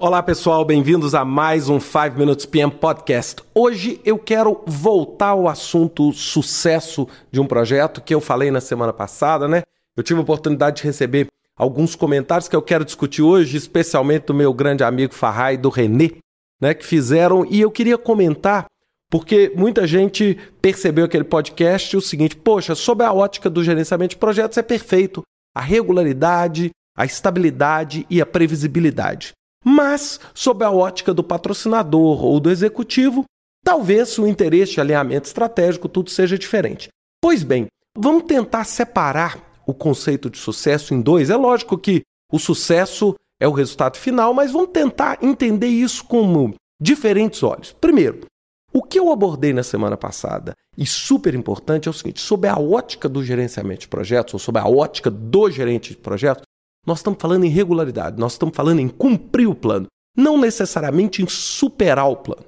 Olá pessoal, bem-vindos a mais um 5 Minutes PM Podcast. Hoje eu quero voltar ao assunto sucesso de um projeto que eu falei na semana passada, né? Eu tive a oportunidade de receber alguns comentários que eu quero discutir hoje, especialmente do meu grande amigo Farrai e do Renê, né, que fizeram, e eu queria comentar porque muita gente percebeu aquele podcast o seguinte: poxa, sob a ótica do gerenciamento de projetos é perfeito a regularidade, a estabilidade e a previsibilidade. Mas, sob a ótica do patrocinador ou do executivo, talvez o interesse alinhamento estratégico tudo seja diferente. Pois bem, vamos tentar separar o conceito de sucesso em dois. É lógico que o sucesso é o resultado final, mas vamos tentar entender isso como diferentes olhos. Primeiro, o que eu abordei na semana passada e super importante é o seguinte: sob a ótica do gerenciamento de projetos, ou sob a ótica do gerente de projetos, nós estamos falando em regularidade, nós estamos falando em cumprir o plano, não necessariamente em superar o plano.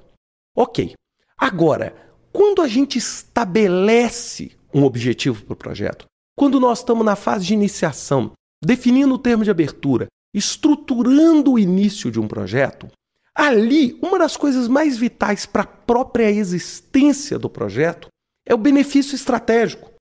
Ok. Agora, quando a gente estabelece um objetivo para o projeto, quando nós estamos na fase de iniciação, definindo o termo de abertura, estruturando o início de um projeto, ali uma das coisas mais vitais para a própria existência do projeto é o benefício estratégico.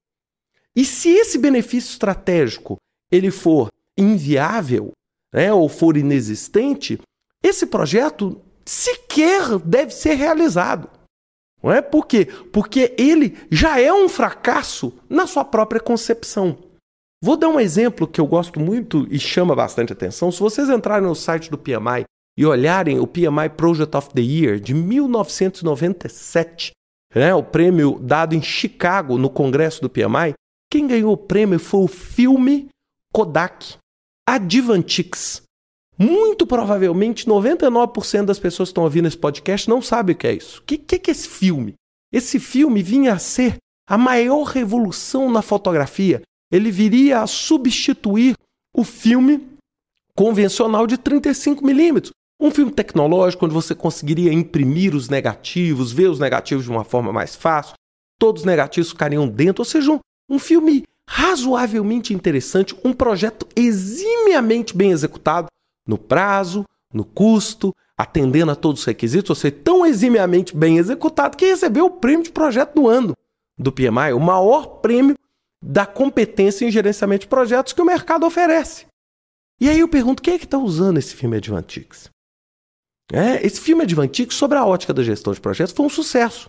E se esse benefício estratégico ele for inviável, né, ou for inexistente, esse projeto sequer deve ser realizado. Não é por quê? Porque ele já é um fracasso na sua própria concepção. Vou dar um exemplo que eu gosto muito e chama bastante atenção. Se vocês entrarem no site do PMI e olharem o PMI Project of the Year de 1997, né, o prêmio dado em Chicago no congresso do PMI, quem ganhou o prêmio foi o filme Kodak Advantix. Muito provavelmente 99% das pessoas que estão ouvindo esse podcast não sabem o que é isso. O que, que é esse filme? Esse filme vinha a ser a maior revolução na fotografia. Ele viria a substituir o filme convencional de 35 milímetros. Um filme tecnológico onde você conseguiria imprimir os negativos, ver os negativos de uma forma mais fácil, todos os negativos ficariam dentro, ou seja, um, um filme razoavelmente interessante, um projeto eximiamente bem executado, no prazo, no custo, atendendo a todos os requisitos, ou seja, tão eximiamente bem executado que recebeu o prêmio de projeto do ano do PMI, o maior prêmio da competência em gerenciamento de projetos que o mercado oferece. E aí eu pergunto, quem é que está usando esse filme Advantix? É, esse filme Advantix, sobre a ótica da gestão de projetos, foi um sucesso.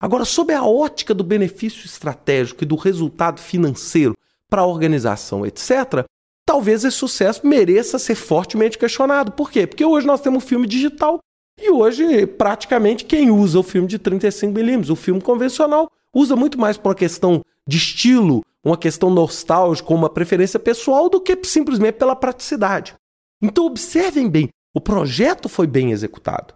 Agora, sob a ótica do benefício estratégico e do resultado financeiro para a organização, etc., talvez esse sucesso mereça ser fortemente questionado. Por quê? Porque hoje nós temos filme digital e hoje, praticamente, quem usa o filme de 35mm, o filme convencional, usa muito mais por uma questão de estilo, uma questão nostálgica, uma preferência pessoal, do que simplesmente pela praticidade. Então, observem bem: o projeto foi bem executado.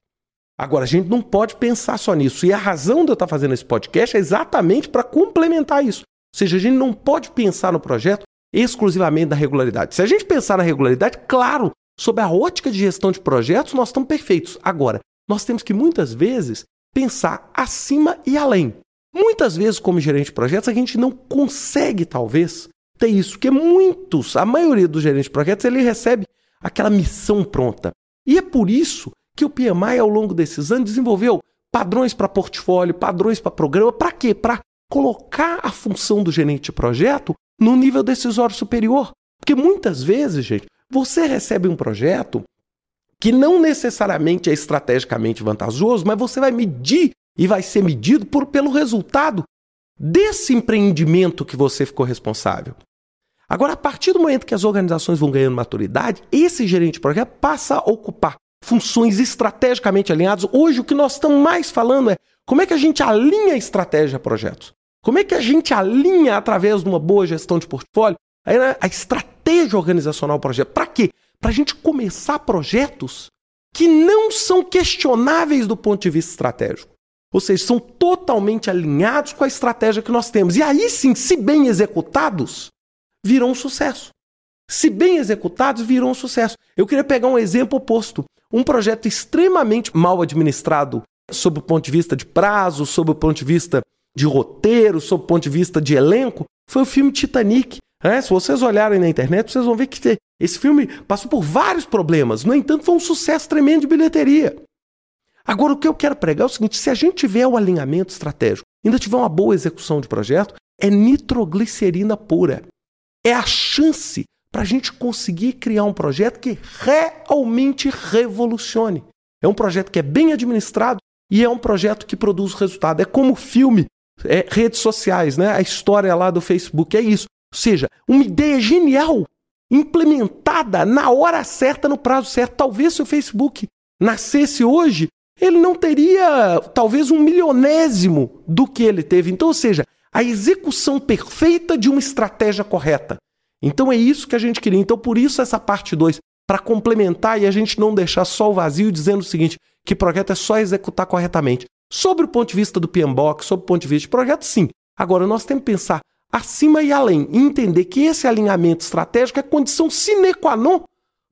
Agora, a gente não pode pensar só nisso. E a razão de eu estar fazendo esse podcast é exatamente para complementar isso. Ou seja, a gente não pode pensar no projeto exclusivamente na regularidade. Se a gente pensar na regularidade, claro, sob a ótica de gestão de projetos, nós estamos perfeitos. Agora, nós temos que muitas vezes pensar acima e além. Muitas vezes, como gerente de projetos, a gente não consegue, talvez, ter isso, porque muitos, a maioria dos gerentes de projetos, ele recebe aquela missão pronta. E é por isso que o PMI, ao longo desses anos, desenvolveu padrões para portfólio, padrões para programa. Para quê? Para colocar a função do gerente de projeto no nível decisório superior. Porque muitas vezes, gente, você recebe um projeto que não necessariamente é estrategicamente vantajoso, mas você vai medir e vai ser medido por, pelo resultado desse empreendimento que você ficou responsável. Agora, a partir do momento que as organizações vão ganhando maturidade, esse gerente de projeto passa a ocupar funções estrategicamente alinhadas. Hoje, o que nós estamos mais falando é como é que a gente alinha a estratégia a projetos. Como é que a gente alinha, através de uma boa gestão de portfólio, a estratégia organizacional projeto. Para quê? Para a gente começar projetos que não são questionáveis do ponto de vista estratégico. Ou seja, são totalmente alinhados com a estratégia que nós temos. E aí sim, se bem executados, virão um sucesso. Se bem executados, virão um sucesso. Eu queria pegar um exemplo oposto. Um projeto extremamente mal administrado, sob o ponto de vista de prazo, sob o ponto de vista de roteiro, sob o ponto de vista de elenco, foi o filme Titanic. É, se vocês olharem na internet, vocês vão ver que Esse filme passou por vários problemas, no entanto, foi um sucesso tremendo de bilheteria. Agora, o que eu quero pregar é o seguinte: se a gente tiver o alinhamento estratégico, ainda tiver uma boa execução de projeto, é nitroglicerina pura. É a chance para a gente conseguir criar um projeto que realmente revolucione. É um projeto que é bem administrado e é um projeto que produz resultado. É como filme, é, redes sociais, né? A história lá do Facebook é isso. Ou seja, uma ideia genial implementada na hora certa, no prazo certo. Talvez se o Facebook nascesse hoje, ele não teria talvez um milionésimo do que ele teve. Então, ou seja, a execução perfeita de uma estratégia correta. Então é isso que a gente queria. Então, por isso essa parte 2, para complementar e a gente não deixar só o vazio dizendo o seguinte, que projeto é só executar corretamente. Sobre o ponto de vista do PMBOK, sobre o ponto de vista de projeto, sim. Agora, nós temos que pensar acima e além e entender que esse alinhamento estratégico é condição sine qua non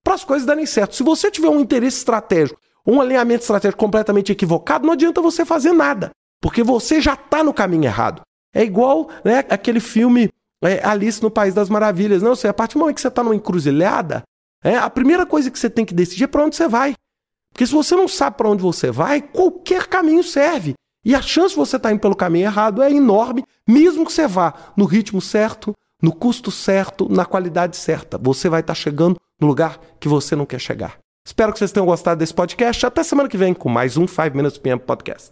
para as coisas darem certo. Se você tiver um interesse estratégico, um alinhamento estratégico completamente equivocado, não adianta você fazer nada, porque você já está no caminho errado. É igual né, aquele filme é, Alice no País das Maravilhas. Não, você, a partir do momento que você está numa encruzilhada, é, a primeira coisa que você tem que decidir é para onde você vai. Porque se você não sabe para onde você vai, qualquer caminho serve. E a chance de você estar tá indo pelo caminho errado é enorme, mesmo que você vá no ritmo certo, no custo certo, na qualidade certa. Você vai estar tá chegando no lugar que você não quer chegar. Espero que vocês tenham gostado desse podcast. Até semana que vem com mais um 5 Minutes PM Podcast.